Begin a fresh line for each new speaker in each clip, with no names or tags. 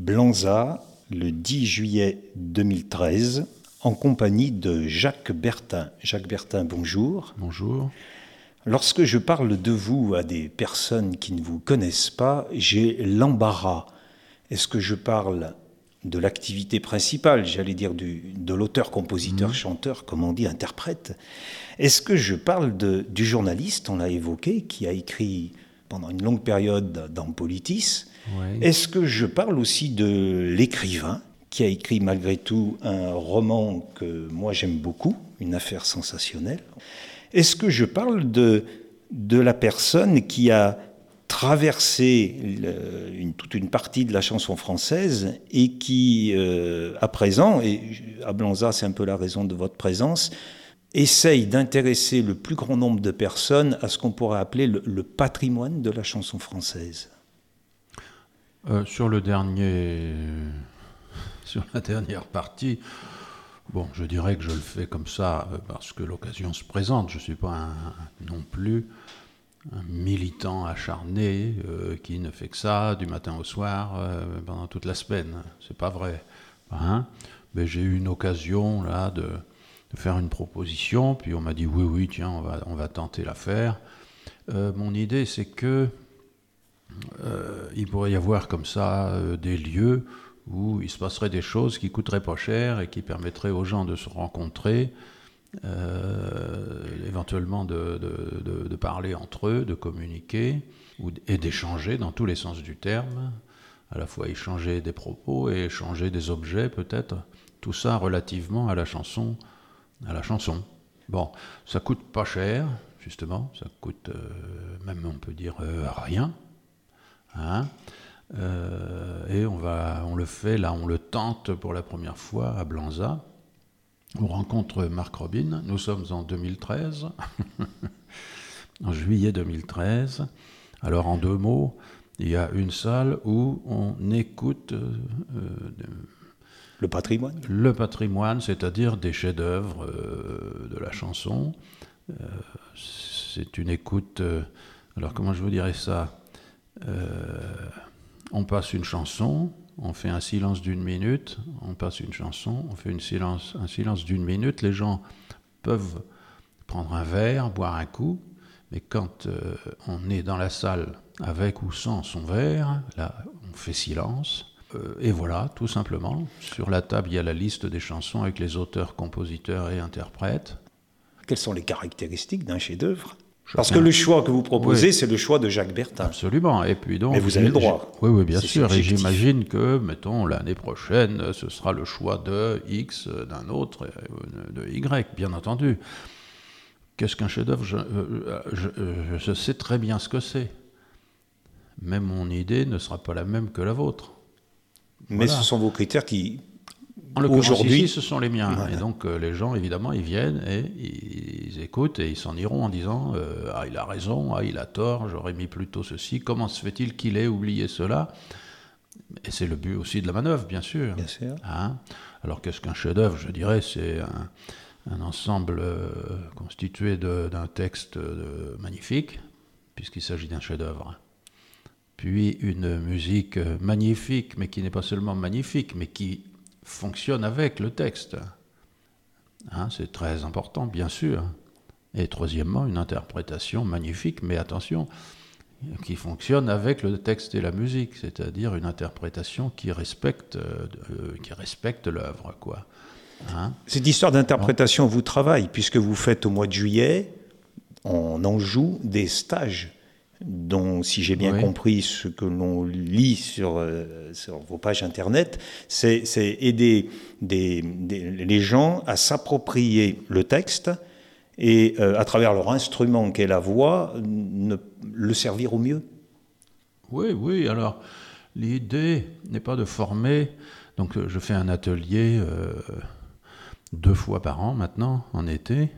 Blanza, le 10 juillet 2013, en compagnie de Jacques Bertin. Jacques Bertin, bonjour.
Bonjour.
Lorsque je parle de vous à des personnes qui ne vous connaissent pas, j'ai l'embarras. Est-ce que je parle de l'activité principale, j'allais dire du, de l'auteur, compositeur, mmh. chanteur, comme on dit, interprète? Est-ce que je parle de, du journaliste, on l'a évoqué, qui a écrit pendant une longue période dans Politis Est-ce que je parle aussi de l'écrivain qui a écrit malgré tout un roman que moi j'aime beaucoup, une affaire sensationnelle? Est-ce que je parle de, de la personne qui a traversé toute une partie de la chanson française et qui, euh, à présent, et à Blanza c'est un peu la raison de votre présence, essaye d'intéresser le plus grand nombre de personnes à ce qu'on pourrait appeler le, patrimoine de la chanson française?
Euh, Sur le dernier, sur la dernière partie, je dirais que je le fais comme ça euh, parce que l'occasion se présente. Je ne suis pas non plus un militant acharné euh, qui ne fait que ça du matin au soir pendant toute la semaine. C'est pas vrai. Hein Mais j'ai eu une occasion là de de faire une proposition, puis on m'a dit oui, oui, tiens, on va, on va tenter l'affaire. Euh, mon idée, c'est que euh, il pourrait y avoir comme ça euh, des lieux où il se passerait des choses qui coûteraient pas cher et qui permettraient aux gens de se rencontrer, éventuellement de, parler entre eux, de communiquer ou, et d'échanger dans tous les sens du terme, à la fois échanger des propos et échanger des objets peut-être, tout ça relativement à la chanson à la chanson. Bon, ça coûte pas cher, justement, ça coûte euh, même, on peut dire, euh, rien. Hein euh, et on, va, on le fait, là, on le tente pour la première fois à Blanza. On rencontre Marc Robin, nous sommes en 2013, en juillet 2013. Alors en deux mots, il y a une salle où on écoute
le patrimoine
Le patrimoine, c'est-à-dire des chefs-d'œuvre euh, de la chanson. Euh, c'est une écoute. Euh, alors, comment je vous dirais ça? On passe une chanson, on fait un silence d'une minute, on passe une chanson, on fait une silence, un silence d'une minute. Les gens peuvent prendre un verre, boire un coup, mais quand on est dans la salle avec ou sans son verre, là, on fait silence. Euh, et voilà, tout simplement. Sur la table, il y a la liste des chansons avec les auteurs, compositeurs et interprètes.
Quelles sont les caractéristiques d'un chef-d'œuvre? Parce que le choix que vous proposez, c'est le choix de Jacques Bertin.
Absolument. Et puis donc.
Mais vous avez le droit.
Oui, oui, bien sûr. Et j'imagine que, mettons, l'année prochaine, ce sera le choix de X, d'un autre, euh, de Y, bien entendu. Qu'est-ce qu'un chef-d'œuvre je, euh, je, sais très bien ce que c'est. Mais mon idée ne sera pas la même que la vôtre.
Mais ce sont vos critères qui,
aujourd'hui, ce sont les miens. Et donc euh, les gens, évidemment, ils viennent et ils écoutent et ils s'en iront en disant euh, ah il a raison, ah il a tort, j'aurais mis plutôt ceci. Comment se fait-il qu'il ait oublié cela? Et c'est le but aussi de la manœuvre, bien sûr.
Bien sûr.
Hein? Alors qu'est-ce qu'un chef-d'œuvre? Je dirais c'est un, ensemble euh, constitué d'un texte magnifique, puisqu'il s'agit d'un chef-d'œuvre puis une musique magnifique, mais qui n'est pas seulement magnifique, mais qui fonctionne avec le texte. Hein, c'est très important, bien sûr. Et troisièmement, une interprétation magnifique, mais attention, qui fonctionne avec le texte et la musique, c'est-à-dire une interprétation qui respecte, euh, l'œuvre.
Hein. Cette histoire d'interprétation vous travaille, puisque vous faites au mois de juillet, on en joue des stages dont, si j'ai bien compris ce que l'on lit sur, euh, sur, vos pages internet, c'est aider des, les gens à s'approprier le texte et, euh, à travers leur instrument qu'est la voix, ne, le servir au mieux.
Oui, oui. Alors, l'idée n'est pas de former. Donc, je fais un atelier euh, deux fois par an maintenant, en été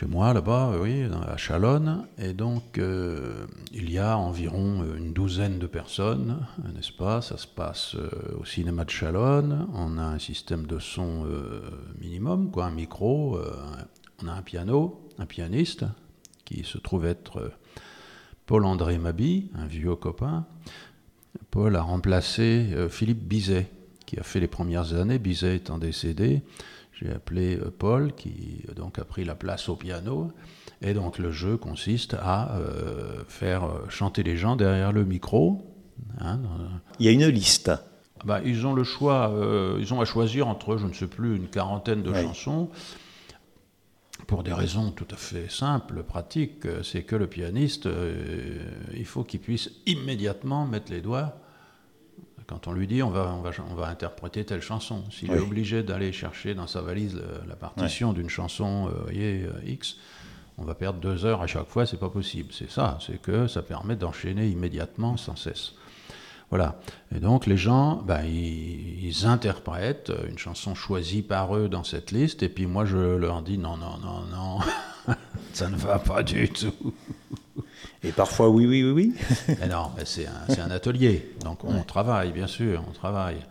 chez moi là-bas, oui, à Chalonne. Et donc, euh, il y a environ une douzaine de personnes, n'est-ce pas? Ça se passe euh, au cinéma de Chalonne. On a un système de son euh, minimum, quoi, un micro. on a un piano, un pianiste, qui se trouve être Paul-André Mabi, un vieux copain. Paul a remplacé euh, Philippe Bizet, qui a fait les premières années, Bizet étant décédé. J'ai appelé euh, Paul, qui donc a pris la place au piano. Et donc le jeu consiste à faire chanter les gens derrière le micro.
Hein, Il y a une liste.
Bah, ils ont le choix, ils ont à choisir entre, je ne sais plus, une quarantaine de chansons pour des raisons tout à fait simples, pratiques, euh, c'est que le pianiste, euh, il faut qu'il puisse immédiatement mettre les doigts quand on lui dit on va, on va, on va interpréter telle chanson. S'il est obligé d'aller chercher dans sa valise la partition d'une chanson euh, voyez, X, on va perdre deux heures à chaque fois, c'est pas possible. C'est ça, c'est que ça permet d'enchaîner immédiatement sans cesse. Voilà. Et donc les gens, ben, ils, interprètent une chanson choisie par eux dans cette liste, et puis moi je leur dis non, non, non, non, ça ne va pas du tout.
Et parfois oui, oui, oui,
oui. mais non, mais c'est un, un, atelier, donc on travaille, bien sûr, on travaille.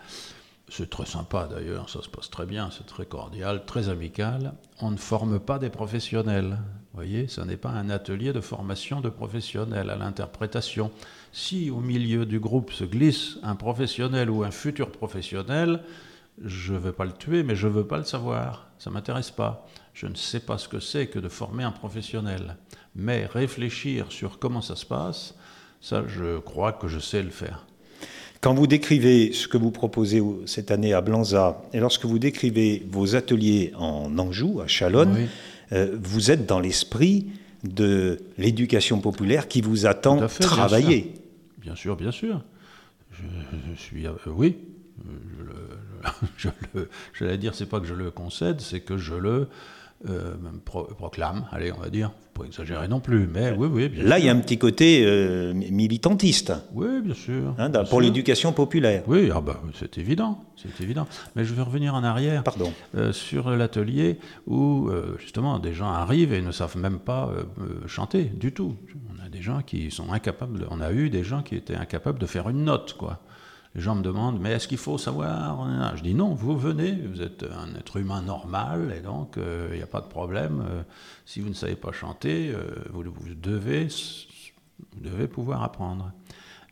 C'est très sympa d'ailleurs, ça se passe très bien, c'est très cordial, très amical. On ne forme pas des professionnels. Vous voyez, ce n'est pas un atelier de formation de professionnels à l'interprétation. Si au milieu du groupe se glisse un professionnel ou un futur professionnel, je ne vais pas le tuer, mais je ne veux pas le savoir. Ça ne m'intéresse pas. Je ne sais pas ce que c'est que de former un professionnel. Mais réfléchir sur comment ça se passe, ça, je crois que je sais le faire.
Quand vous décrivez ce que vous proposez cette année à Blanza, et lorsque vous décrivez vos ateliers en Anjou, à Chalonne, euh, vous êtes dans l'esprit de l'éducation populaire qui vous attend travailler.
Bien sûr, bien sûr. Je, suis. Euh, oui. Je, le, je j'allais dire, c'est pas que je le concède, c'est que je le euh, proclame, allez, on va dire, faut pas exagérer non plus, mais oui, oui.
Bien Là, il y a un petit côté euh, militantiste.
Oui, bien sûr.
Hein, pour l'éducation populaire.
Oui, ah bah, c'est évident, c'est évident. Mais je vais revenir en arrière
Pardon.
Euh, sur l'atelier où, justement, des gens arrivent et ne savent même pas chanter du tout. On a des gens qui sont incapables, on a eu des gens qui étaient incapables de faire une note, quoi. Les gens me demandent, mais est-ce qu'il faut savoir? Je dis non, vous venez, vous êtes un être humain normal, et donc il euh, n'y a pas de problème. Euh, si vous ne savez pas chanter, euh, vous, devez, vous devez pouvoir apprendre.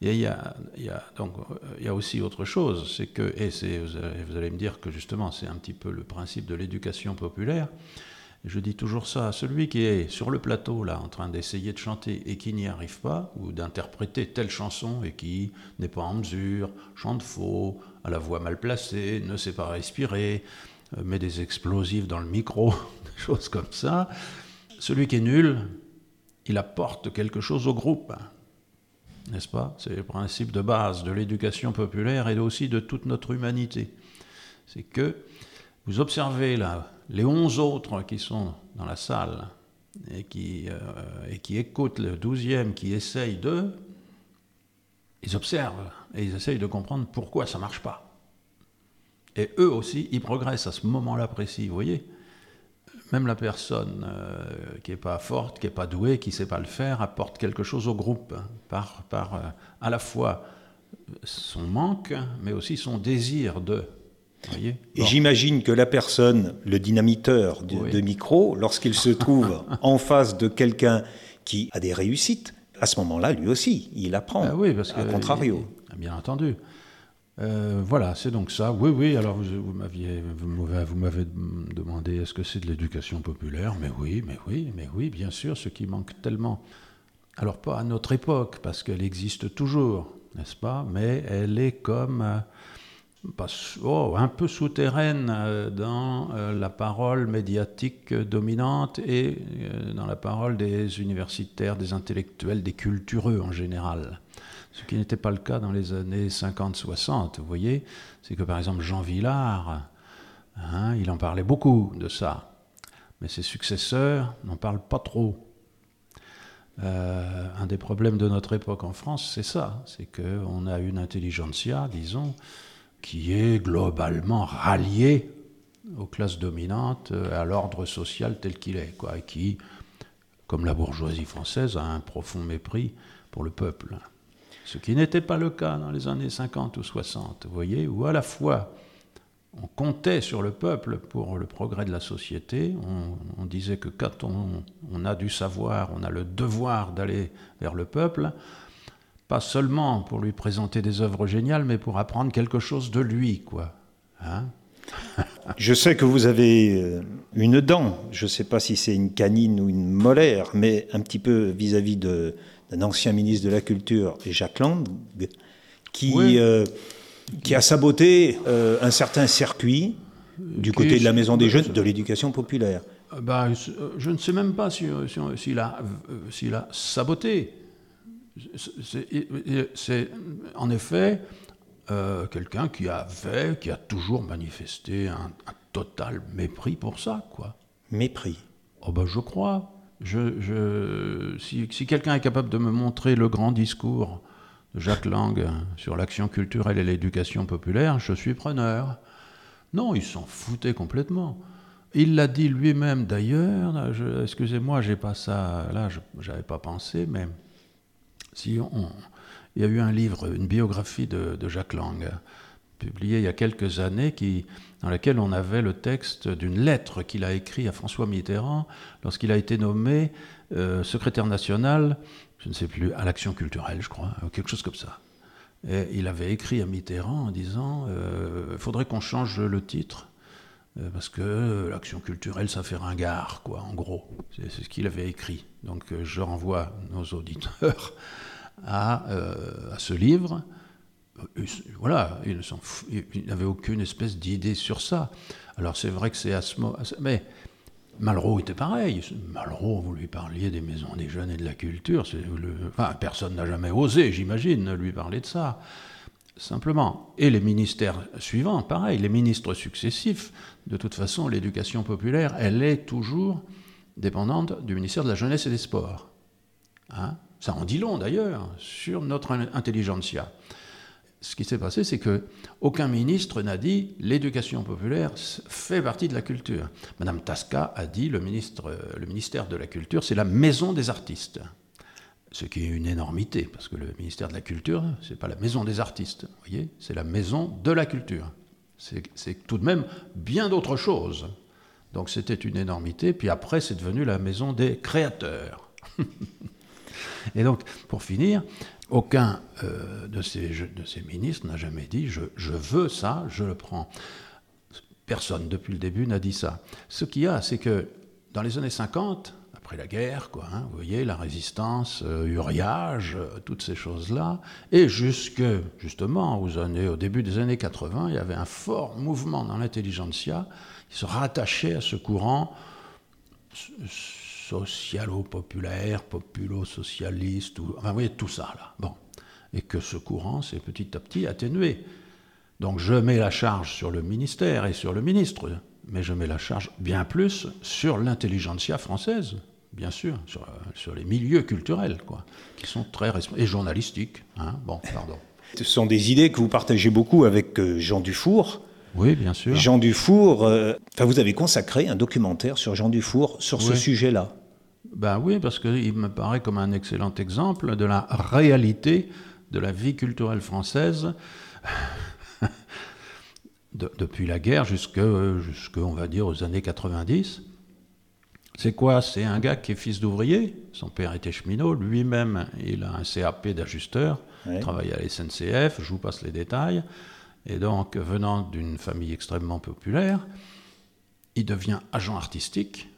Il y a, y a aussi autre chose, c'est que, et vous allez, vous allez me dire que justement c'est un petit peu le principe de l'éducation populaire, je dis toujours ça, celui qui est sur le plateau, là, en train d'essayer de chanter et qui n'y arrive pas, ou d'interpréter telle chanson et qui n'est pas en mesure, chante faux, a la voix mal placée, ne sait pas respirer, euh, met des explosifs dans le micro, des choses comme ça, celui qui est nul, il apporte quelque chose au groupe. N'est-ce pas? C'est le principe de base de l'éducation populaire et aussi de toute notre humanité. C'est que vous observez là, les onze autres qui sont dans la salle et qui, euh, et qui écoutent le douzième qui essaye de, ils observent et ils essayent de comprendre pourquoi ça ne marche pas. Et eux aussi, ils progressent à ce moment-là précis, vous voyez même la personne euh, qui n'est pas forte, qui n'est pas douée, qui ne sait pas le faire, apporte quelque chose au groupe par, par euh, à la fois son manque, mais aussi son désir de.
Et j'imagine que la personne, le dynamiteur de, micro, lorsqu'il se trouve en face de quelqu'un qui a des réussites, à ce moment-là, lui aussi, il apprend.
Ah oui, parce
que, à contrario.
bien entendu. Euh, voilà, c'est donc ça. Oui, oui, alors vous, vous m'aviez vous m'avez demandé est-ce que c'est de l'éducation populaire? Mais oui, mais oui, mais oui, bien sûr, ce qui manque tellement. Alors pas à notre époque, parce qu'elle existe toujours, n'est-ce pas? Mais elle est comme euh, oh, un peu souterraine euh, dans euh, la parole médiatique dominante et euh, dans la parole des universitaires, des intellectuels, des cultureux en général. Ce qui n'était pas le cas dans les années 50-60, vous voyez. C'est que par exemple Jean Villard, hein, il en parlait beaucoup de ça. Mais ses successeurs n'en parlent pas trop. un des problèmes de notre époque en France, c'est ça, c'est qu'on a une intelligentsia, disons, qui est globalement rallié aux classes dominantes, à l'ordre social tel qu'il est, quoi, et qui, comme la bourgeoisie française, a un profond mépris pour le peuple. Ce qui n'était pas le cas dans les années 50 ou 60, vous voyez, où à la fois on comptait sur le peuple pour le progrès de la société, on, disait que quand on, a du savoir, on a le devoir d'aller vers le peuple, pas seulement pour lui présenter des œuvres géniales, mais pour apprendre quelque chose de lui, quoi. Hein?
Je sais que vous avez euh, une dent, je ne sais pas si c'est une canine ou une molaire, mais un petit peu vis-à-vis d'un ancien ministre de la Culture, Jacques Lang, qui, euh, qui a saboté euh, un certain circuit du côté de la Maison des Jeunes de l'éducation populaire.
Bah, je ne sais même pas s'il si, a, a, saboté. C'est en effet euh, quelqu'un qui avait, qui a toujours manifesté un, total mépris pour ça, quoi.
Mépris.
Oh ben je crois. Je, si, quelqu'un est capable de me montrer le grand discours de Jacques Lang sur l'action culturelle et l'éducation populaire, je suis preneur. Non, il s'en foutait complètement. Il l'a dit lui-même d'ailleurs. Excusez-moi, j'ai pas ça. Là, j'avais pas pensé, mais il y a eu un livre, une biographie de, Jacques Lang, publié il y a quelques années, dans laquelle on avait le texte d'une lettre qu'il a écrite à François Mitterrand lorsqu'il a été nommé euh, secrétaire national, je ne sais plus, à l'action culturelle, je crois, ou quelque chose comme ça. Et il avait écrit à Mitterrand en disant il euh, faudrait qu'on change le titre euh, parce que l'action culturelle, ça fait ringard, quoi, en gros. C'est ce qu'il avait écrit. Donc je renvoie nos auditeurs euh, à, ce livre. Euh, voilà, il n'avait aucune espèce d'idée sur ça. Alors c'est vrai que c'est à ce moment. Mais Malraux était pareil. Malraux, vous lui parliez des maisons des jeunes et de la culture. Enfin, personne n'a jamais osé, j'imagine, lui parler de ça. Simplement. Et les ministères suivants, pareil, les ministres successifs, de toute façon, l'éducation populaire, elle est toujours dépendante du ministère de la Jeunesse et des Sports. Hein ça en dit long d'ailleurs sur notre intelligentsia. Ce qui s'est passé, c'est que aucun ministre n'a dit l'éducation populaire fait partie de la culture. Madame Tasca a dit le, ministre, le ministère de la culture, c'est la maison des artistes. Ce qui est une énormité, parce que le ministère de la culture, c'est pas la maison des artistes, vous voyez, c'est la maison de la culture. C'est tout de même bien d'autres choses. Donc c'était une énormité, puis après c'est devenu la maison des créateurs. Et donc, pour finir, aucun euh, de, ces, de, ces, ministres n'a jamais dit je, je, veux ça, je le prends. Personne depuis le début n'a dit ça. Ce qu'il y a, c'est que dans les années 50, après la guerre, quoi, hein, vous voyez, la résistance, euh, Uriage, euh, toutes ces choses-là, et jusque, justement, aux années, au début des années 80, il y avait un fort mouvement dans l'intelligentsia qui se rattachait à ce courant socialo-populaire, populo-socialiste, enfin, vous voyez, tout ça, là. Bon. Et que ce courant s'est petit à petit atténué. Donc je mets la charge sur le ministère et sur le ministre, mais je mets la charge bien plus sur l'intelligentsia française, bien sûr, sur, sur, les milieux culturels, quoi, qui sont très et journalistiques. Hein. Bon, pardon.
Ce sont des idées que vous partagez beaucoup avec euh, Jean Dufour.
Oui, bien sûr.
Jean Dufour, euh, enfin, vous avez consacré un documentaire sur Jean Dufour sur ce sujet-là.
Ben oui, parce qu'il me paraît comme un excellent exemple de la réalité de la vie culturelle française depuis la guerre jusque, jusque, on va dire, aux années 90. C'est quoi? C'est un gars qui est fils d'ouvrier. Son père était cheminot. Lui-même, il a un CAP d'ajusteur. Il travaille à la SNCF. Je vous passe les détails. Et donc, venant d'une famille extrêmement populaire, il devient agent artistique.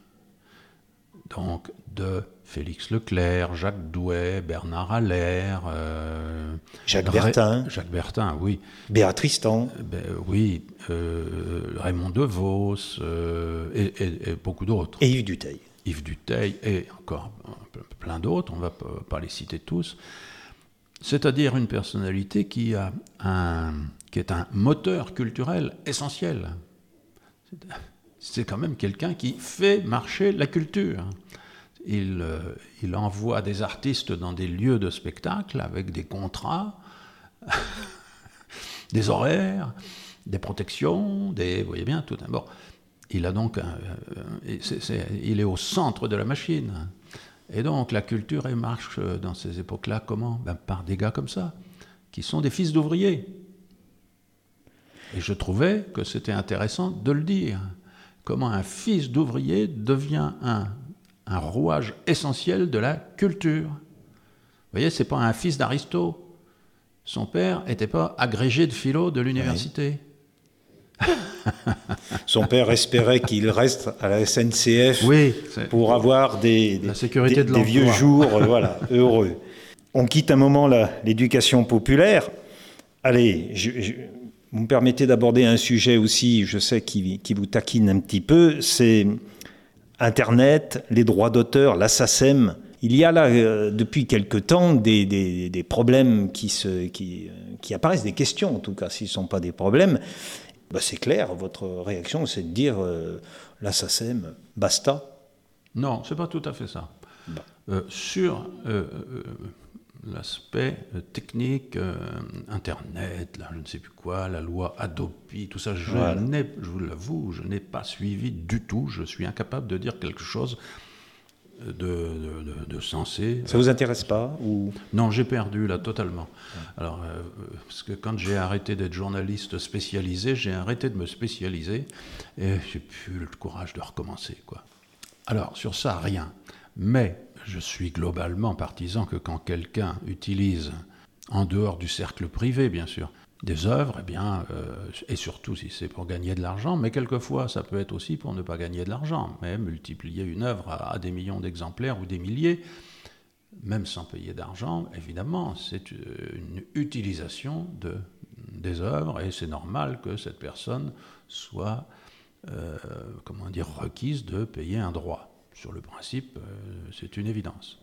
Donc, de Félix Leclerc, Jacques Douai, Bernard Allaire, euh,
Jacques Bertin.
Jacques Bertin, oui.
Béatrice Tan.
Ben, oui, euh, Raymond DeVos euh, et, beaucoup d'autres.
Et Yves Duteil.
Yves Duteil et encore plein d'autres, on ne va pas les citer tous. C'est-à-dire une personnalité qui a un, qui est un moteur culturel essentiel. C'est quand même quelqu'un qui fait marcher la culture. Il, euh, envoie des artistes dans des lieux de spectacle avec des contrats, des horaires, des protections, des, vous voyez bien, tout. Bon, il a donc, il est au centre de la machine. Et donc la culture marche dans ces époques-là comment? Ben, Par des gars comme ça, qui sont des fils d'ouvriers, et je trouvais que c'était intéressant de le dire. Comment un fils d'ouvrier devient un, un rouage essentiel de la culture. voyez, c'est pas un fils d'Aristo. Son père n'était pas agrégé de philo de l'université.
Son père espérait qu'il reste à la SNCF
Oui,
pour avoir des, des,
La sécurité
des-
de
des vieux jours euh, voilà, heureux. On quitte un moment l'éducation populaire. Allez, je- je- vous me permettez d'aborder un sujet aussi, je sais, qui, qui vous taquine un petit peu, c'est Internet, les droits d'auteur, la SACEM. Il y a là, euh, depuis quelque temps, des, des- des problèmes qui, se, qui, euh, qui apparaissent, des questions en tout cas, s'ils ne sont pas des problèmes. Bah, c'est clair, votre réaction, c'est de dire euh, la SACEM, basta.
Non, c'est pas tout à fait ça.
Bon.
Euh, sur l'aspect euh, technique, euh, Internet, là, je ne sais plus quoi, la loi Adopi, tout ça, je
Voilà.
je vous l'avoue, je n'ai pas suivi du tout. Je suis incapable de dire quelque chose de, de, de- de sensé.
Ça vous intéresse pas ou?
Non, j'ai perdu là totalement. Alors, euh, parce que quand j'ai arrêté d'être journaliste spécialisé, j'ai arrêté de me spécialiser et j'ai plus le courage de recommencer, quoi. Alors, sur ça, rien. Mais je suis globalement partisan que quand quelqu'un utilise, en dehors du cercle privé, bien sûr, des œuvres, eh bien, euh, et surtout si c'est pour gagner de l'argent, mais quelquefois ça peut être aussi pour ne pas gagner de l'argent, mais multiplier une œuvre à, des millions d'exemplaires ou des milliers, même sans payer d'argent, évidemment, c'est euh, une utilisation de, des œuvres et c'est normal que cette personne soit, euh, comment dire, requise de payer un droit. Sur le principe, euh, c'est une évidence.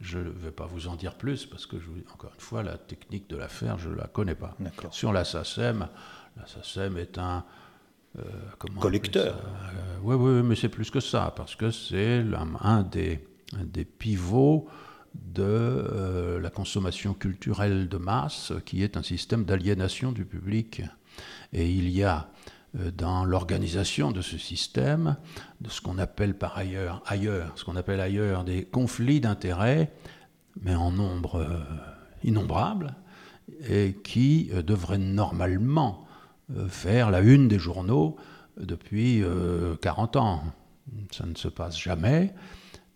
Je ne vais pas vous en dire plus parce que, je, encore une fois, la technique de l'affaire, je ne la connais pas. Sur la SACEM, la SACEM est un... euh,
Collecteur.
oui, oui, mais c'est plus que ça, parce que c'est un des, un des pivots de euh, la consommation culturelle de masse, qui est un système d'aliénation du public. Et il y a euh, dans l'organisation de ce système, de ce qu'on appelle par ailleurs, ce qu'on appelle ailleurs des conflits d'intérêts, mais en nombre euh, innombrable, et qui euh, devraient normalement euh, faire la une des journaux depuis euh, 40 ans. Ça ne se passe jamais.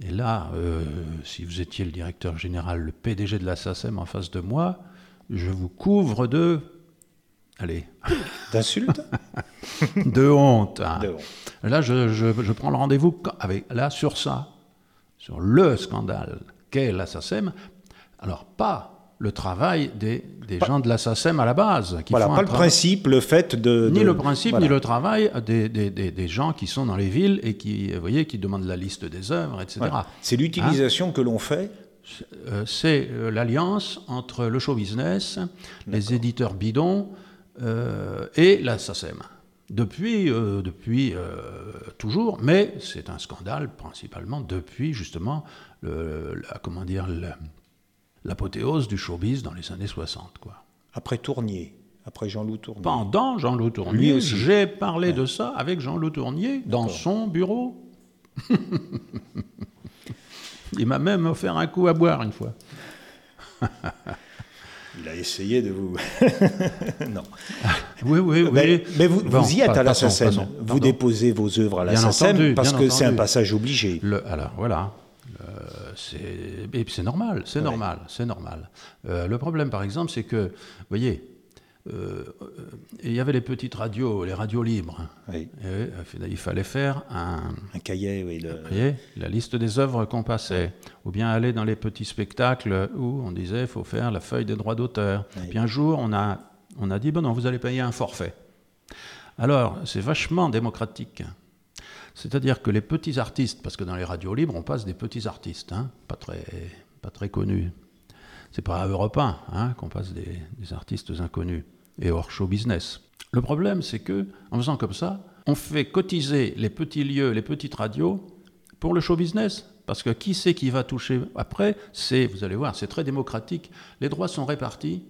Et là, euh, si vous étiez le directeur général, le PDG de la SACEM en face de moi, je vous couvre de... Allez,
d'insultes
de honte. hein.
De honte.
Là, je, je- je prends le rendez-vous avec, là sur ça, sur le scandale qu'est la SACEM. Alors, pas le travail des, des gens de la SACEM à la base. Qui
Voilà,
font
pas le principe, le fait de...
Ni
de-
le principe,
voilà.
ni le travail des, des- des- des gens qui sont dans les villes et qui, vous voyez, qui demandent la liste des œuvres, etc.
Voilà. C'est l'utilisation que l'on fait.
Euh, c'est euh, l'alliance entre le show business, les éditeurs bidons euh, et la SACEM. Depuis, euh, depuis euh, toujours, mais c'est un scandale principalement depuis justement le- la, comment dire, l'apothéose du showbiz dans les années 60. Quoi.
Après Tournier, après Jean-Loup Tournier.
Pendant Jean-Loup Tournier, j'ai parlé de ça avec Jean-Loup Tournier dans son bureau. Il m'a même offert un coup à boire une fois.
Il a essayé de vous... non.
Oui, oui, oui.
Mais, mais vous,
Bon,
vous y êtes à la SACEM. Vous
pardon.
déposez vos œuvres à la
Bien
SACEM
entendu,
parce que c'est un passage obligé.
Le- alors voilà, Euh, c'est et puis c'est normal, c'est
Ouais.
normal, c'est normal. Euh, le problème, par exemple, c'est que, vous voyez, euh, il y avait les petites radios, les radios libres.
Oui.
Et, euh, il fallait faire un,
Un cahier, oui. le-
la liste des œuvres qu'on passait, ou bien aller dans les petits spectacles où on disait il faut faire la feuille des droits d'auteur.
Oui.
Puis un jour, on a, on a dit bon non, vous allez payer un forfait. Alors, c'est vachement démocratique. C'est-à-dire que les petits artistes, parce que dans les radios libres, on passe des petits artistes, hein, pas, très, pas très connus. C'est pas à Europe 1 hein, qu'on passe des, des artistes inconnus et hors show business. Le problème, c'est que en faisant comme ça, on fait cotiser les petits lieux, les petites radios pour le show business. Parce que qui c'est qui va toucher après C'est, vous allez voir, c'est très démocratique. Les droits sont répartis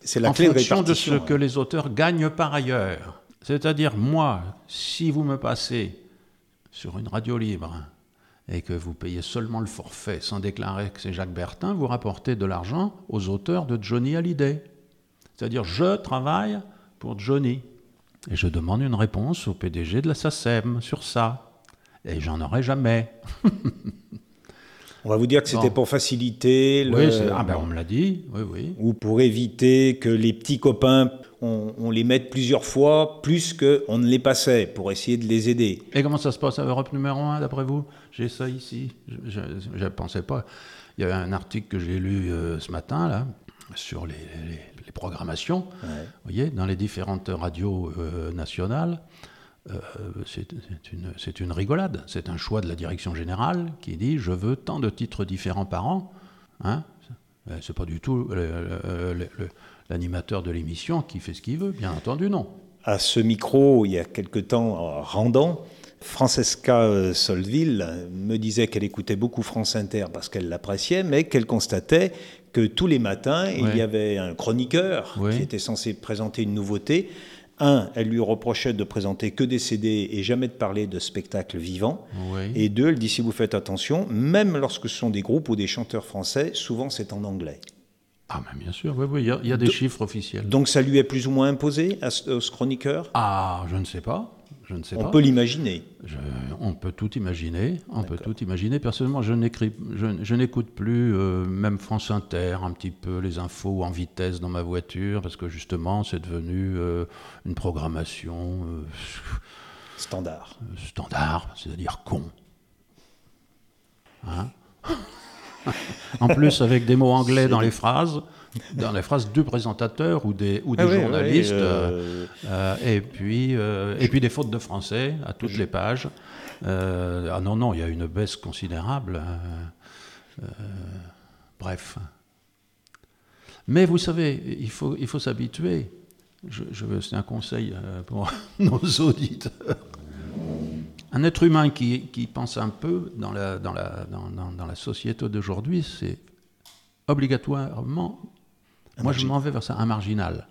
C'est la
en
clé
fonction de ce que les auteurs gagnent par ailleurs. C'est-à-dire, moi, si vous me passez sur une radio libre et que vous payez seulement le forfait sans déclarer que c'est Jacques Bertin, vous rapportez de l'argent aux auteurs de Johnny Hallyday. C'est-à-dire, je travaille pour Johnny. Et je demande une réponse au PDG de la SACEM sur ça. Et j'en aurai jamais.
On va vous dire que c'était
Bon.
pour faciliter le...
Oui, ah ben on me l'a dit, oui, oui.
ou pour éviter que les petits copains, on, on les mette plusieurs fois, plus qu'on ne les passait, pour essayer de les aider.
Et comment ça se passe à Europe numéro 1, d'après vous? J'ai ça ici. Je ne pensais pas. Il y avait un article que j'ai lu euh, ce matin, là, sur les, les- les programmations,
Ouais.
vous voyez, dans les différentes radios euh, nationales. Euh, c'est une, rigolade. C'est un choix de la direction générale qui dit je veux tant de titres différents par an. Hein? C'est pas du tout le- le- le- le- l'animateur de l'émission qui fait ce qu'il veut, bien entendu, non.
À ce micro, il y a quelque temps, en rendant, Francesca euh, Solville me disait qu'elle écoutait beaucoup France Inter parce qu'elle l'appréciait, mais qu'elle constatait que tous les matins, il y avait un chroniqueur qui était censé présenter une nouveauté. Un, elle lui reprochait de présenter que des CD et jamais de parler de spectacles vivants. Et deux, elle dit si vous faites attention, même lorsque ce sont des groupes ou des chanteurs français, souvent c'est en anglais.
Ah, mais bien sûr, oui, oui, il y a, il y a des
De-
chiffres officiels.
Donc ça lui est plus ou moins imposé à ce, à ce chroniqueur?
Ah, je ne sais pas. Je ne sais
On
pas.
peut l'imaginer.
Je- on peut tout imaginer. On peut tout imaginer. Personnellement, je n'écris, je, je n'écoute plus euh, même France Inter, un petit peu les infos en vitesse dans ma voiture, parce que justement, c'est devenu euh, une programmation euh,
Standard.
standard, c'est-à-dire con. Hein? En plus, avec des mots anglais dans les phrases, dans les phrases du présentateur ou des, ou des
Ah oui,
journalistes.
oui,
euh,
euh,
et, puis, euh, et puis des fautes de français à toutes les pages. Ah non, non, il y a une baisse considérable. euh, bref. Mais vous savez, il faut, il faut s'habituer. Je, je- C'est un conseil pour nos auditeurs. Un être humain qui, qui pense un peu dans la, dans la, dans, dans- dans la société d'aujourd'hui, c'est obligatoirement,
Un
moi je m'en vais vers ça, un marginal.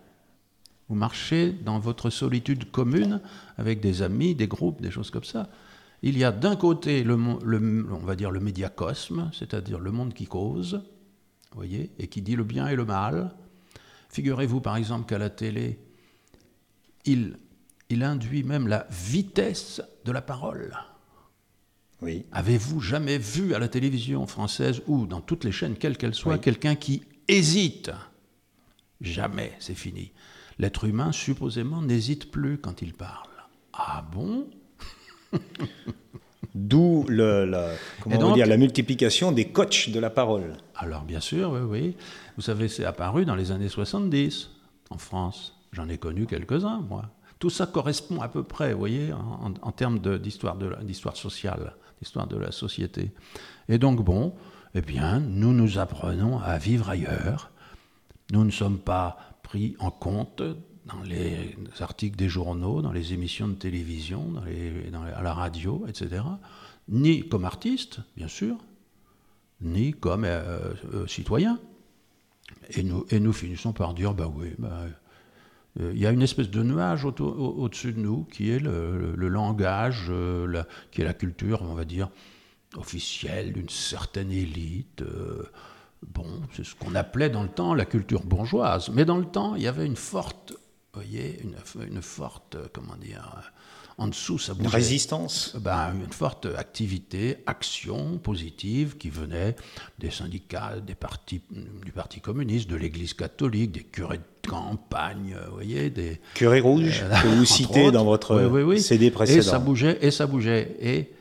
Vous marchez dans votre solitude commune avec des amis, des groupes, des choses comme ça. Il y a d'un côté, le, on va dire, le médiacosme, c'est-à-dire le monde qui cause, vous voyez, et qui dit le bien et le mal. Figurez-vous par exemple qu'à la télé, il, il induit même la vitesse de la parole.
oui.
Avez-vous jamais vu à la télévision française ou dans toutes les chaînes, quelles qu'elles soient,
Oui.
quelqu'un qui hésite? Jamais, c'est fini. L'être humain, supposément, n'hésite plus quand il parle. Ah bon?
D'où le, la, comment
Et
on
donc-
dire, la multiplication des coachs de la parole.
Alors bien sûr, oui, oui. Vous savez, c'est apparu dans les années 70 en France. J'en ai connu quelques-uns, moi. Tout ça correspond à peu près, vous voyez, en, termes d'histoire sociale, d'histoire de la société. Et donc, bon, eh bien, nous nous apprenons à vivre ailleurs. Nous ne sommes pas pris en compte dans les articles des journaux, dans les émissions de télévision, à la radio, etc. Ni comme artistes, bien sûr, ni comme euh, euh, citoyens. Et nous, et nous finissons par dire, bah oui, bah, il y a une espèce de nuage au- au-dessus de nous qui est le, langage, euh, la- qui est la culture, on va dire, officielle d'une certaine élite. euh, bon, c'est ce qu'on appelait dans le temps la culture bourgeoise. Mais dans le temps, il y avait une forte, vous voyez, une, une forte, euh, comment dire, euh, en dessous, ça
Une
bougeait.
résistance.
Ben, une forte activité, action positive qui venait des syndicats, des partis, du Parti communiste, de l'Église catholique, des curés de campagne, vous voyez, des,
Curé rouge, que vous citez
autres.
dans votre
Oui, oui, oui.
CD
Et ça
précédent.
bougeait, et ça bougeait. Et,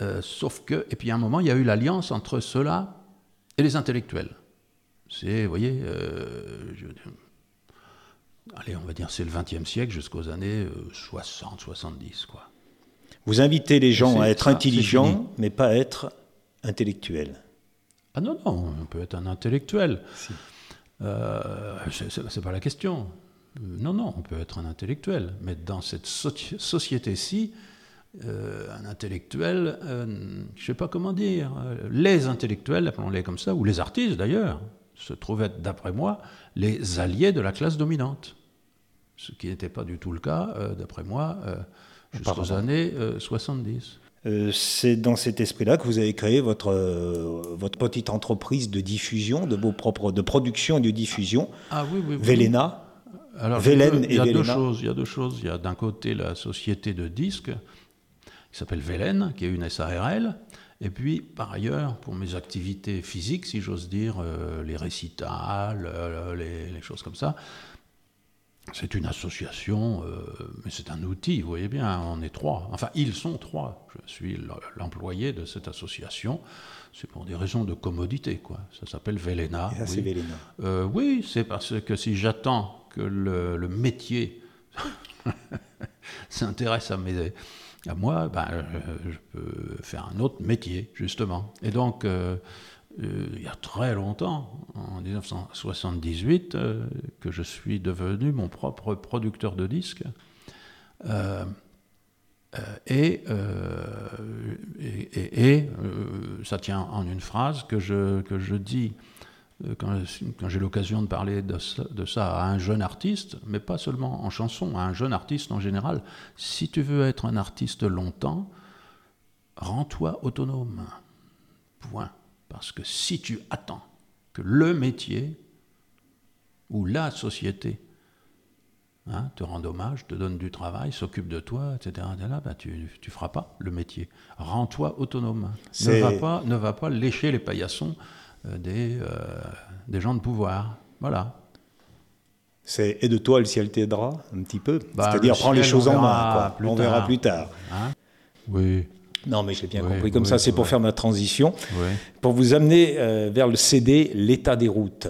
euh, sauf que, et puis à un moment, il y a eu l'alliance entre ceux-là et les intellectuels. C'est, vous voyez, euh, je- allez, on va dire, c'est le XXe siècle jusqu'aux années 60, 70, quoi.
Vous invitez les gens à être
ça,
intelligents, mais pas à être intellectuels.
Ah non, non, on peut être un intellectuel.
Si.
Euh, c'est- pas la question. Euh, Non, non, on peut être un intellectuel. Mais dans cette soci- société-ci, euh, un intellectuel, euh, je ne sais pas comment dire, euh, les intellectuels, appelons-les comme ça, ou les artistes d'ailleurs, se trouvent être, d'après moi, les alliés de la classe dominante. Ce qui n'était pas du tout le cas, d'après moi, jusqu'aux années euh, 70.
Euh, C'est dans cet esprit-là que vous avez créé votre, euh, votre petite entreprise de diffusion, de vos propres, de production et de diffusion,
Ah oui, oui, oui.
Vélena.
Alors,
Vélène
il y a
et
deux choses. Il y a deux choses. Il y a d'un côté la société de disques qui s'appelle Vélène, qui est une SARL, Et puis, par ailleurs, pour mes activités physiques, si j'ose dire, euh, les récitals, les, choses comme ça, c'est une association, euh, mais c'est un outil, vous voyez bien, on est trois. Enfin, ils sont trois. Je suis l'employé de cette association. C'est pour des raisons de commodité, quoi. Ça s'appelle Velena.
Et c'est Velena.
oui, c'est parce que si j'attends que le, le métier s'intéresse à mes à moi, ben, euh, je peux faire un autre métier, justement. Et donc, euh, euh, il y a très longtemps, en 1978, que je suis devenu mon propre producteur de disques. et, et, ça tient en une phrase que je, que je dis euh, quand, j'ai l'occasion de parler de ça, à un jeune artiste, mais pas seulement en chanson, à un jeune artiste en général, si tu veux être un artiste longtemps, rends-toi autonome. Point. Parce que si tu attends que le métier ou la société hein, te rende hommage, te donne du travail, s'occupe de toi, etc., bah, tu ne feras pas le métier. Rends-toi autonome. Ne va, pas, ne va pas lécher les paillassons euh, des, euh, des gens de pouvoir. Voilà.
C'est et de toi le ciel t'aidera un petit peu. Bah, C'est-à-dire prends les choses en main. On verra plus tard.
Hein oui.
Non, mais j'ai bien compris. Comme ça, c'est pour faire ma transition, pour vous amener euh, vers le CD L'état des routes.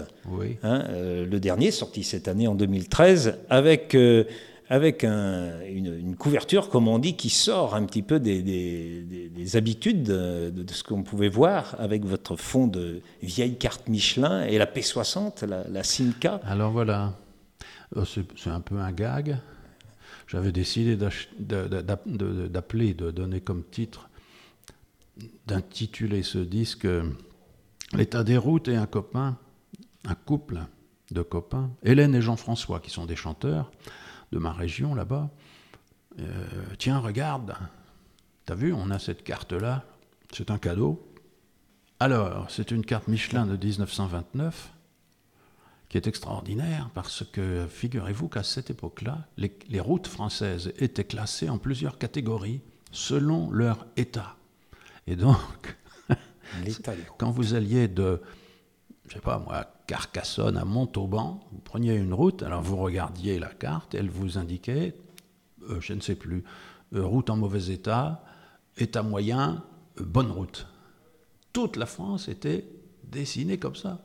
Hein, le dernier, sorti cette année en 2013, avec avec une, couverture, comme on dit, qui sort un petit peu des, habitudes de, ce qu'on pouvait voir avec votre fond de vieille carte Michelin et la P60, la, la Simca.
Alors voilà, euh, c'est un peu un gag. J'avais décidé d'appeler, de donner comme titre, d'intituler ce disque L'état des routes et un copain, un couple de copains, Hélène et Jean-François, qui sont des chanteurs, de ma région là-bas. Euh, tiens, regarde, t'as vu, on a cette carte-là, c'est un cadeau. Alors, c'est une carte Michelin de 1929 qui est extraordinaire parce que figurez-vous qu'à cette époque-là, les, les, routes françaises étaient classées en plusieurs catégories selon leur état. Et donc, quand vous alliez de, je sais pas moi, Carcassonne à Montauban, vous preniez une route, alors vous regardiez la carte, elle vous indiquait, euh, je ne sais plus, euh, route en mauvais état, état moyen, euh, bonne route. Toute la France était dessinée comme ça.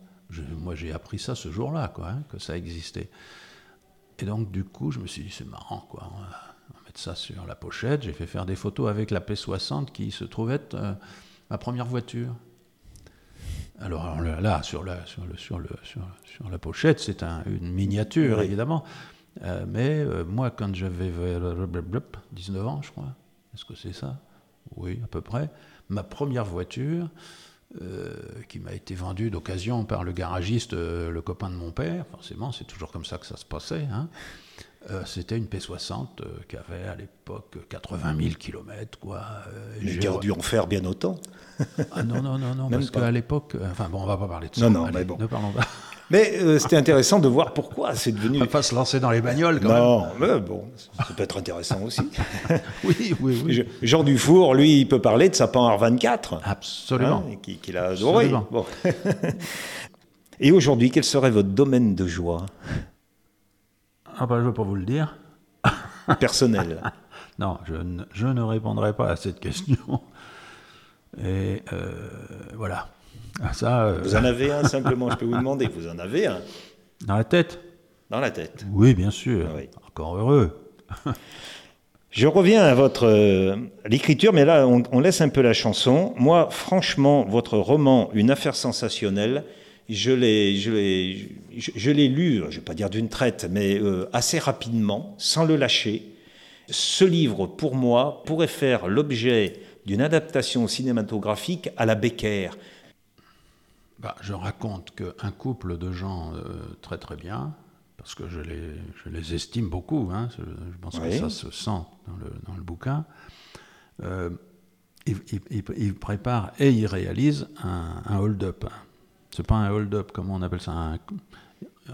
Moi j'ai appris ça ce jour-là, quoi, hein, que ça existait. Et donc du coup je me suis dit c'est marrant, quoi. On va, mettre ça sur la pochette. J'ai fait faire des photos avec la P60 qui se trouvait être ma première voiture. Alors là, sur la, sur le, sur le, sur, la pochette, c'est une miniature, évidemment. Euh, mais euh, moi, quand j'avais 19 ans, je crois, est-ce que c'est ça? Oui, à peu près. Ma première voiture, euh, qui m'a été vendue d'occasion par le garagiste, le copain de mon père, forcément, c'est toujours comme ça que ça se passait. Hein. C'était une P60 qui avait à l'époque 80 000 km. Quoi.
mais qui dû en faire bien autant.
Ah non, non, non, non parce qu'à l'époque. Euh, enfin bon, on va pas parler de ça.
Non, non, mais bon.
Ne parlons pas.
Mais euh, c'était intéressant de voir pourquoi c'est devenu.
On va pas se lancer dans les bagnoles quand
non, même. Non, mais bon, ça peut être intéressant aussi.
oui, oui, oui.
Jean Dufour, lui, il peut parler de sa Pan R24.
Absolument.
Hein, qu'il a adoré. Bon. Et aujourd'hui, quel serait votre domaine de joie?
Ah, bah, je ne veux pas vous le dire.
Personnel.
non, je je ne répondrai pas à cette question. Et euh, voilà.
Ah, ça, euh, Vous en avez un simplement, je peux vous demander. Vous en avez un
Dans la tête
Dans la tête.
Oui, bien sûr. Ah Encore heureux.
Je reviens à votre euh, l'écriture, mais là on, laisse un peu la chanson. Moi, franchement, votre roman Une affaire sensationnelle, je l'ai, je l'ai, je, l'ai lu, je ne vais pas dire d'une traite, mais assez rapidement, sans le lâcher. Ce livre, pour moi, pourrait faire l'objet d'une adaptation cinématographique à la Becker.
Bah, je raconte qu'un couple de gens euh, très très bien, parce que je les, je les estime beaucoup, hein, je, pense que ça se sent dans le, dans le bouquin, euh, ils, préparent et ils réalisent un, hold-up. C'est pas un hold-up, comment on appelle ça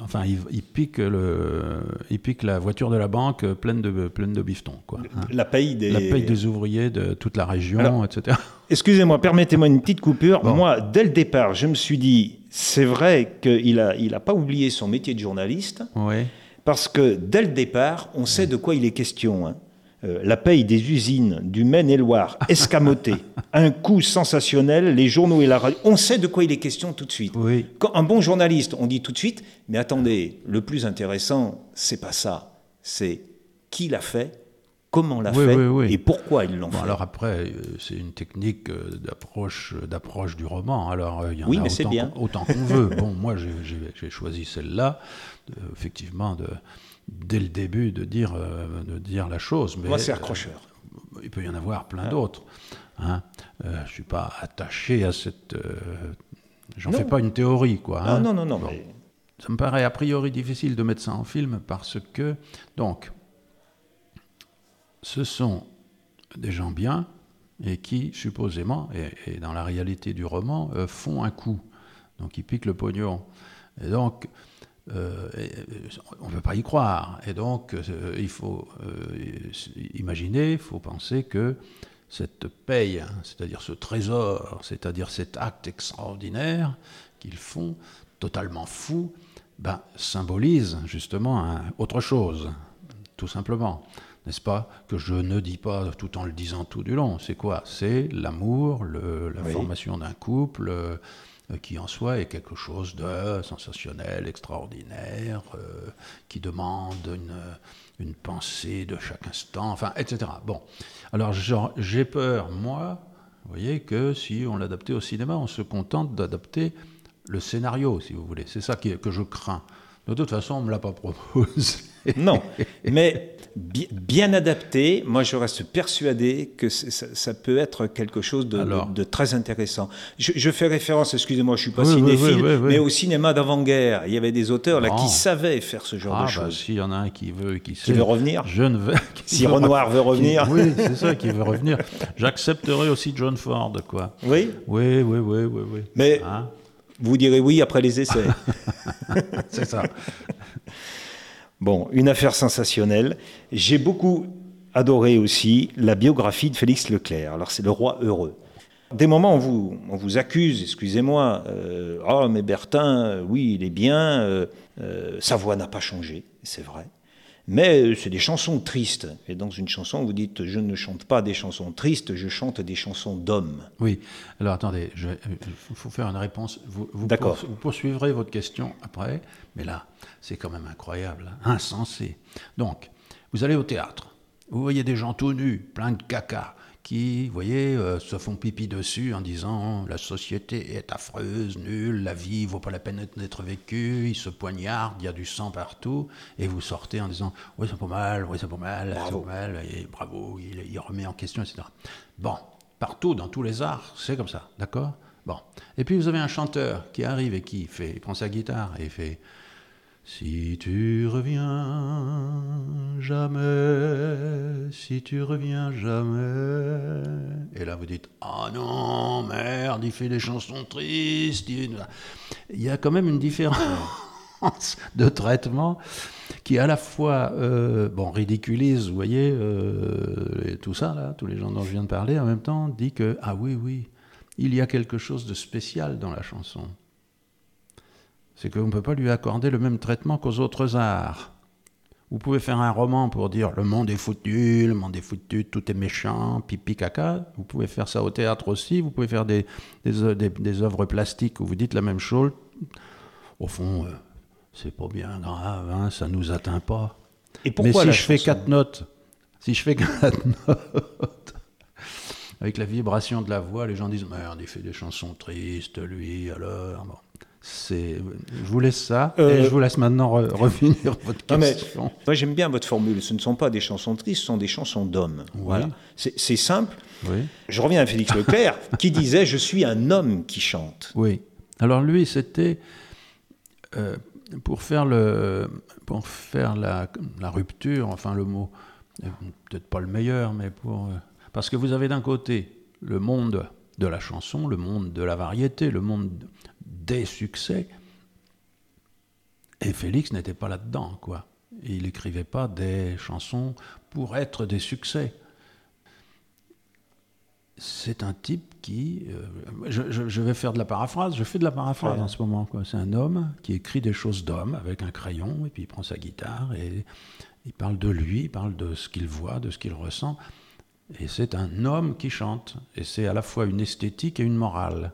enfin, il, pique le, il pique la voiture de la banque pleine de, pleine de bifetons. Quoi,
hein. La paye des...
La paye des ouvriers de toute la région, etc.
Excusez-moi, permettez-moi une petite coupure. Moi, dès le départ, je me suis dit, c'est vrai qu'il n'a il a pas oublié son métier de journaliste.
Oui.
Parce que dès le départ, on sait de quoi il est question. Hein. Euh, la paye des usines du Maine-et-Loire escamotée, un coût sensationnel, les journaux et la radio. On sait de quoi il est question tout de suite.
Oui.
Quand un bon journaliste, on dit tout de suite, mais attendez, le plus intéressant, c'est pas ça, c'est qui l'a fait, comment l'a fait et pourquoi ils l'ont fait.
Alors après, euh, c'est une technique euh, d'approche d'approche du roman. Alors il y en
oui,
a
mais
autant,
bien.
autant qu'on veut. Bon, moi j'ai choisi celle-là, effectivement de dès le début de dire, euh, de dire la chose.
Mais, Moi, c'est accrocheur.
Euh, il peut y en avoir plein d'autres. Hein. Euh, je ne suis pas attaché à cette... J'en fais pas une théorie, quoi.
Hein. Non, non, non, non.
Ça me paraît a priori difficile de mettre ça en film parce que, donc, ce sont des gens bien et qui, supposément, et, dans la réalité du roman, font un coup. Donc, ils piquent le pognon. Et donc, euh, on ne peut pas y croire. Et donc, euh, il faut euh, imaginer, il faut penser que cette paye, hein, c'est-à-dire ce trésor, c'est-à-dire cet acte extraordinaire qu'ils font, totalement fou, ben, symbolise justement autre chose, tout simplement. N'est-ce pas? Que je ne dis pas tout en le disant tout du long. C'est quoi? C'est l'amour, la formation d'un couple euh, qui en soi est quelque chose de sensationnel, extraordinaire, euh, qui demande une, une, pensée de chaque instant, enfin, etc. Bon, alors j'ai peur, moi, vous voyez, que si on l'adaptait au cinéma, on se contente d'adapter le scénario, si vous voulez. C'est ça que je crains. De toute façon, on ne me l'a pas proposé.
non, mais bien adapté, moi je reste persuadé que ça, peut être quelque chose de, très intéressant. Je, fais référence, excusez-moi, je suis pas cinéphile, mais au cinéma d'avant-guerre, il y avait des auteurs là qui savaient faire ce genre
ah,
de
bah,
choses.
S'il y en a un qui veut, qui,
qui veut revenir,
je ne veux.
Si Renoir veut revenir,
oui, c'est ça, qui veut revenir. J'accepterai aussi John Ford, quoi.
Oui?
Oui, oui, oui, oui, oui.
Mais hein? vous direz oui après les essais.
c'est ça.
Bon, une affaire sensationnelle. J'ai beaucoup adoré aussi la biographie de Félix Leclerc. Alors, c'est le roi heureux. Des moments, on vous, on vous accuse, excusez-moi, oh, mais Bertin, euh, oui, il est bien, euh, sa voix n'a pas changé, c'est vrai. Mais c'est des chansons tristes. Et dans une chanson, vous dites Je ne chante pas des chansons tristes, je chante des chansons d'hommes.
Oui. Alors attendez, il faut faire une réponse. Vous, vous, vous, poursuivrez votre question après, mais là, c'est quand même incroyable, hein, insensé. Donc, vous allez au théâtre, vous voyez des gens tout nus, plein de caca, qui, vous voyez, euh, se font pipi dessus en disant la société est affreuse, nulle, la vie vaut pas la peine d'être vécue, ils se poignardent, il y a du sang partout, et vous sortez en disant oui c'est pas mal, oui c'est pas mal, c'est pas mal, et bravo, il, il, remet en question, etc. Bon, partout dans tous les arts, c'est comme ça, d'accord? Bon, et puis vous avez un chanteur qui arrive et qui fait, il prend sa guitare et il fait si tu reviens jamais, si tu reviens jamais. Et là vous dites, ah oh non, merde, il fait des chansons tristes. Il y a quand même une différence de traitement qui à la fois euh, bon, ridiculise, vous voyez, euh, tout ça, là, tous les gens dont je viens de parler, en même temps dit que, ah oui, oui, il y a quelque chose de spécial dans la chanson c'est qu'on ne peut pas lui accorder le même traitement qu'aux autres arts. Vous pouvez faire un roman pour dire le monde est foutu, le monde est foutu, tout est méchant, pipi caca. Vous pouvez faire ça au théâtre aussi. Vous pouvez faire des, des, œuvres plastiques où vous dites la même chose. Au fond, euh, c'est pas bien grave, hein, ça nous atteint pas.
Et pourquoi
Mais si je fais quatre notes, si je fais quatre notes, avec la vibration de la voix, les gens disent merde, il fait des chansons tristes, lui, alors. Bon je vous laisse ça et euh, je vous laisse maintenant revenir votre question.
moi j'aime bien votre formule. Ce ne sont pas des chansons tristes, ce sont des chansons d'hommes. Voilà. C'est simple.
Oui.
Je reviens à Félix Leclerc qui disait je suis un homme qui chante.
Oui. Alors lui c'était euh, pour faire le pour faire la, la, rupture, enfin le mot peut-être pas le meilleur, mais pour euh, parce que vous avez d'un côté le monde de la chanson, le monde de la variété, le monde des succès, Et Félix n'était pas là-dedans, quoi. Il n'écrivait pas des chansons pour être des succès. C'est un type qui. euh, je, vais faire de la paraphrase, je fais de la paraphrase en ce moment. C'est un homme qui écrit des choses d'homme avec un crayon, et puis il prend sa guitare et il parle de lui, il parle de ce qu'il voit, de ce qu'il ressent. Et c'est un homme qui chante. Et c'est à la fois une esthétique et une morale.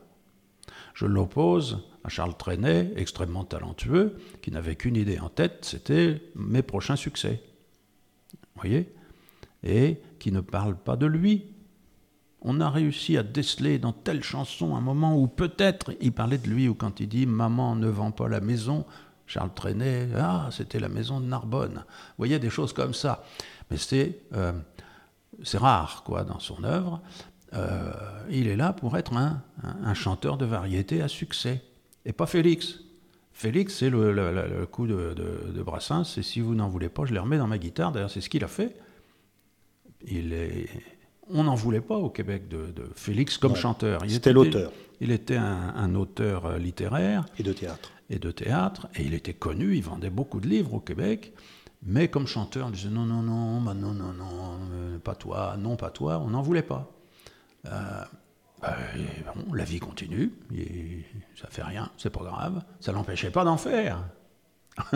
Je l'oppose à Charles Trenet, extrêmement talentueux, qui n'avait qu'une idée en tête, c'était mes prochains succès. Vous voyez? Et qui ne parle pas de lui. On a réussi à déceler dans telle chanson un moment où peut-être il parlait de lui, ou quand il dit Maman ne vend pas la maison, Charles Trenet, ah, c'était la maison de Narbonne. Vous voyez, des choses comme ça. Mais c'est euh, rare, quoi, dans son œuvre. Euh, il est là pour être un, un- un chanteur de variété à succès. Et pas Félix. Félix, c'est le, le- le- le coup de, de, de Brassens, et si vous n'en voulez pas, je les remets dans ma guitare. D'ailleurs, c'est ce qu'il a fait. Il est... On n'en voulait pas au Québec de, de Félix comme
Non,
chanteur. Il
C'était
était-
l'auteur
Il était un, un auteur euh, littéraire
et de théâtre.
et de théâtre, et il était connu, il vendait beaucoup de livres au Québec, mais comme chanteur, il disait non, non, non, bah non, non, non, euh, pas toi, non, pas toi, on n'en voulait pas. Euh, bah, bon, la vie continue, et ça fait rien, c'est pas grave, ça l'empêchait pas d'en faire.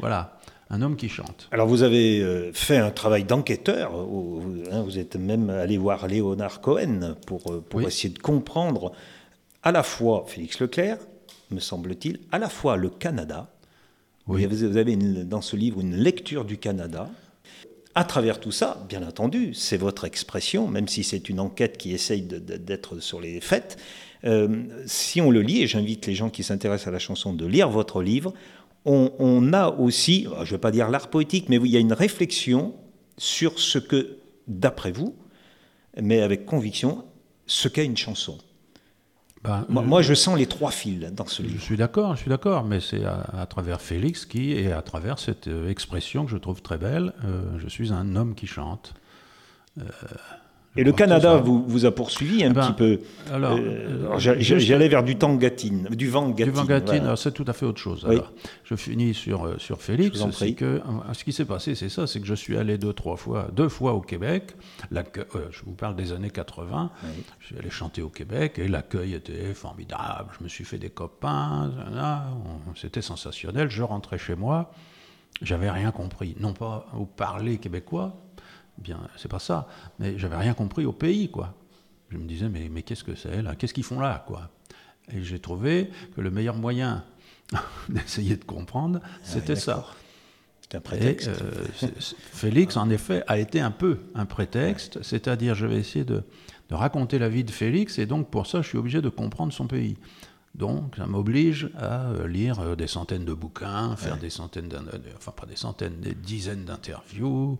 voilà, un homme qui chante.
Alors vous avez euh, fait un travail d'enquêteur, vous, hein, vous êtes même allé voir Léonard Cohen pour, euh, pour
Oui.
essayer de comprendre à la fois Félix Leclerc, me semble-t-il, à la fois le Canada.
Oui.
Vous avez, dans ce livre une lecture du Canada. À travers tout ça, bien entendu, c'est votre expression, même si c'est une enquête qui essaye d'être sur les faits. euh, si on le lit, et j'invite les gens qui s'intéressent à la chanson de lire votre livre, on, on a aussi, je ne vais pas dire l'art poétique, mais il y a une réflexion sur ce que, d'après vous, mais avec conviction, ce qu'est une chanson.
Ben,
Moi,
euh,
moi, je sens les trois fils dans ce
Je
livre.
suis d'accord, je suis d'accord, mais c'est à, à travers Félix qui, et à travers cette euh, expression que je trouve très belle, euh, je suis un homme qui chante. Euh, je
Et le Canada vous, vous a poursuivi un
Ben,
petit peu.
Alors,
Euh,
euh,
J'allais vers du tangatine, du vent
Du
gatine.
Vangatine,
voilà.
c'est tout à fait autre chose.
Oui.
Alors, je finis sur, euh, sur Félix. Que, ce qui s'est passé, c'est ça, c'est que je suis allé deux, trois fois, deux fois au Québec. Euh, je vous parle des années 80.
Oui.
Je suis allé chanter au Québec et l'accueil était formidable. Je me suis fait des copains. C'était sensationnel. Je rentrais chez moi. J'avais rien compris. Non pas au parler québécois, bien, c'est pas ça, mais j'avais rien compris au pays, quoi. Je me disais, mais, mais qu'est-ce que c'est là? Qu'est-ce qu'ils font là, quoi? Et j'ai trouvé que le meilleur moyen d'essayer de comprendre, c'était ça.
un
Et
prétexte.
euh, Félix, en effet, a été un peu un prétexte, c'est-à-dire je vais essayer de, de raconter la vie de Félix, et donc pour ça, je suis obligé de comprendre son pays. Donc, ça m'oblige à euh, lire euh, des centaines de bouquins, faire des centaines, enfin pas des centaines, des dizaines d'interviews,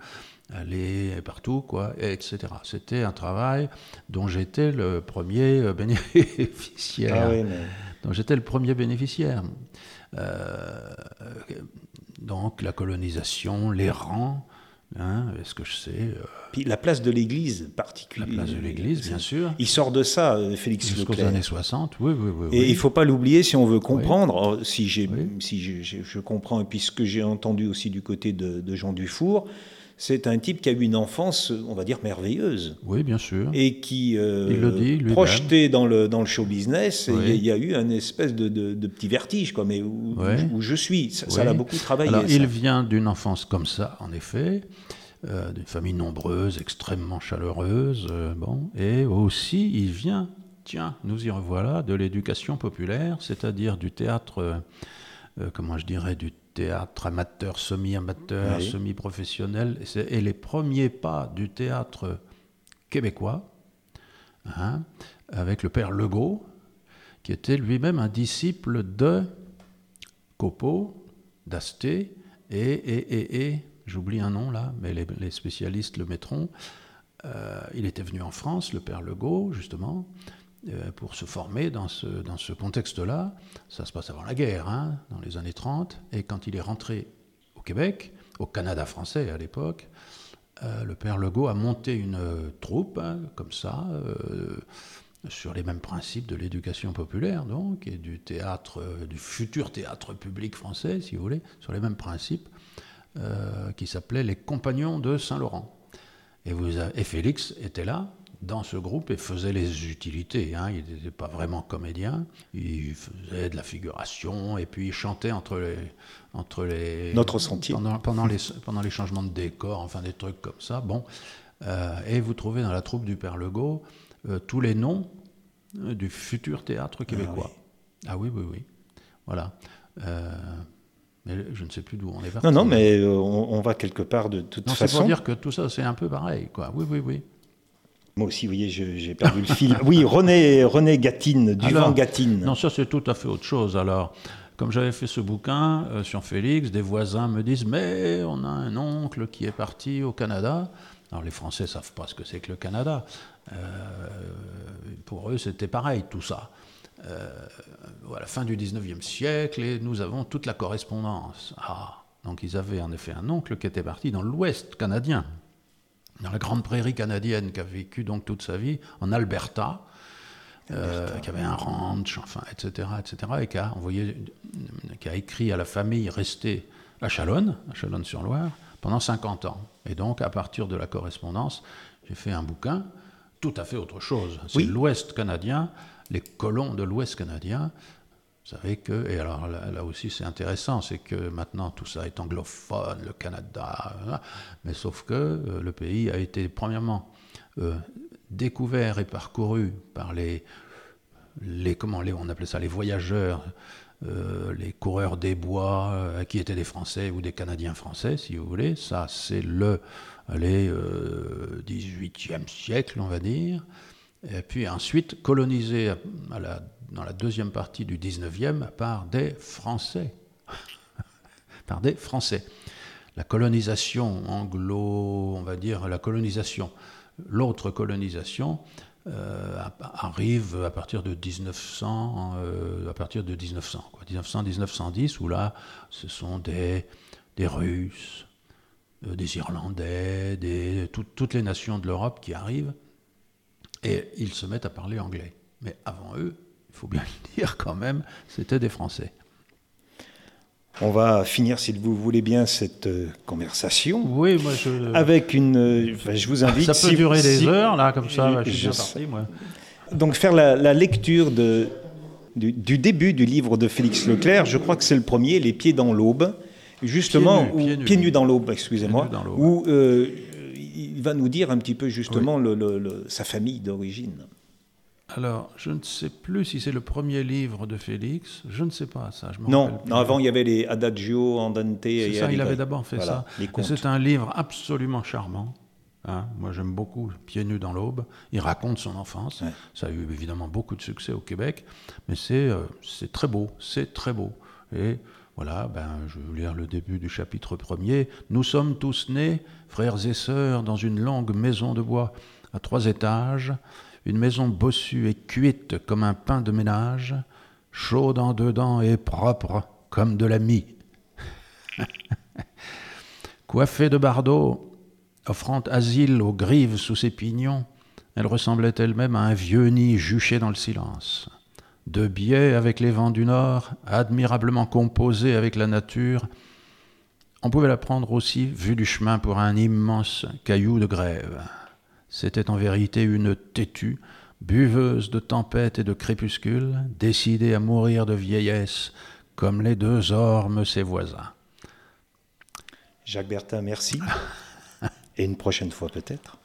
aller partout, quoi, et etc. C'était un travail dont j'étais le premier bénéficiaire
Ah oui, mais-
dont j'étais le premier bénéficiaire. Euh, donc la colonisation, les rangs, hein, est-ce que je sais euh,
Puis la place de l'Église
La
particulièrement.
place de l'Église, bien sûr.
Il sort de ça, euh, Félix
Jusqu'aux années 60, oui, oui, oui.
Et
oui.
il ne faut pas l'oublier si on veut comprendre, si,
Oui.
si j'ai- j'ai- je comprends, et puis ce que j'ai entendu aussi du côté de, de Jean Dufour, c'est un type qui a eu une enfance, on va dire, merveilleuse.
Oui, bien sûr.
Et qui, euh,
Il le dit lui-même.
projeté dans le, dans le show business, il y a-
Oui.
il y, a eu un espèce de, de- de petit vertige, quoi, mais où,
Oui.
où je suis. Ça, l'a beaucoup travaillé.
Alors, il vient d'une enfance comme ça, en effet, euh, d'une famille nombreuse, extrêmement chaleureuse, euh, bon, et aussi il vient, tiens, nous y revoilà, de l'éducation populaire, c'est-à-dire du théâtre, euh, comment je dirais, du théâtre amateur, semi-amateur,
Oui.
semi-professionnel, et, les premiers pas du théâtre québécois, hein, avec le père Legault, qui était lui-même un disciple de Copeau, d'Asté et, et, et, et j'oublie un nom là, mais les, les spécialistes le mettront. Euh, il était venu en France, le père Legault, justement, pour se former dans ce, dans ce contexte-là. Ça se passe avant la guerre, hein, dans les années 30. Et quand il est rentré au Québec, au Canada français à l'époque, euh, le père Legault a monté une euh, troupe, hein, comme ça, euh, sur les mêmes principes de l'éducation populaire, donc, et du théâtre, du futur théâtre public français, si vous voulez, sur les mêmes principes, qui s'appelait Les Compagnons de Saint-Laurent. Et, vous et Félix était là, dans ce groupe et faisait les utilités. Hein. Il n'était pas vraiment comédien. Il faisait de la figuration et puis il chantait entre les. Entre les
Notre sentier.
Pendant, pendant, les, pendant les changements de décor, enfin des trucs comme ça. Bon. Euh, et vous trouvez dans la troupe du Père Legault euh, tous les noms euh, du futur théâtre québécois. Ah oui, ah oui, oui. Voilà. mais je ne sais plus d'où on est parti.
Non, non, mais on, va quelque part de toute façon.
C'est pour dire que tout ça, c'est un peu pareil, quoi. Oui, oui, oui.
Moi aussi, vous voyez, j'ai perdu le fil. Oui, René, René Gatine, du vent Gatine.
Non, ça c'est tout à fait autre chose. Alors, comme j'avais fait ce bouquin euh, sur Félix, des voisins me disent Mais on a un oncle qui est parti au Canada. Alors, les Français ne savent pas ce que c'est que le Canada. Euh, pour eux, c'était pareil, tout ça. Euh, à la fin du 19e siècle, et nous avons toute la correspondance. Ah, donc ils avaient en effet un oncle qui était parti dans l'Ouest canadien dans la grande prairie canadienne, qui a vécu donc toute sa vie en Alberta, euh, qui avait un ranch, enfin, etc., etc., et qui a, envoyé, qui a écrit à la famille restée à Chalonne, à Chalonne-sur-Loire, pendant 50 ans. Et donc, à partir de la correspondance, j'ai fait un bouquin tout à fait autre chose. C'est l'Ouest canadien, les colons de l'Ouest canadien, vous savez que, et alors là, aussi c'est intéressant, c'est que maintenant tout ça est anglophone, le Canada, hein, mais sauf que euh, le pays a été premièrement euh, découvert et parcouru par les, les comment les, on appelait ça les voyageurs, euh, les coureurs des bois, qui étaient des Français ou des Canadiens français, si vous voulez. Ça, c'est le allez, 18e siècle, on va dire. Et puis ensuite colonisé à la dans la deuxième partie du 19e par des Français. par des Français. La colonisation anglo, on va dire la colonisation, l'autre colonisation euh, arrive à partir de 1900, euh, à partir de 1900, 1900-1910, où là, ce sont des, des Russes, euh, des Irlandais, des, toutes les nations de l'Europe qui arrivent, et ils se mettent à parler anglais. Mais avant eux, il faut bien le dire quand même, c'était des Français.
On va finir, si vous voulez bien, cette euh, conversation.
Oui, moi je.
Avec une. Euh, je vous invite.
Ça peut durer des heures, là, comme ça. je suis bien parti, moi.
Donc, faire la, lecture de, du, début du livre de Félix Leclerc, je crois que c'est le premier, Les pieds dans l'aube. Justement, pieds nus, dans l'aube, excusez-moi, où euh, il va nous dire un petit peu justement le, sa famille d'origine.
Alors, je ne sais plus si c'est le premier livre de Félix. Je ne sais pas ça. Je
non, non, avant il y avait les Adagio, Andante.
C'est ça, il avait d'abord fait ça. C'est un livre absolument charmant. Hein. Moi, j'aime beaucoup Pieds nus dans l'aube. Il raconte son enfance. Ça a eu évidemment beaucoup de succès au Québec, mais c'est euh, c'est très beau, c'est très beau. Et voilà, ben, je vais lire le début du chapitre premier. Nous sommes tous nés, frères et sœurs, dans une longue maison de bois à trois étages une maison bossue et cuite comme un pain de ménage, chaude en dedans et propre comme de la mie. Coiffée de bardeaux, offrant asile aux grives sous ses pignons, elle ressemblait elle-même à un vieux nid juché dans le silence. De biais avec les vents du nord, admirablement composé avec la nature, on pouvait la prendre aussi, vue du chemin, pour un immense caillou de grève. C'était en vérité une têtue, buveuse de tempêtes et de crépuscules, décidée à mourir de vieillesse, comme les deux ormes ses voisins.
Jacques Bertin, merci. et une prochaine fois peut-être.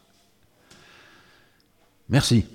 Merci.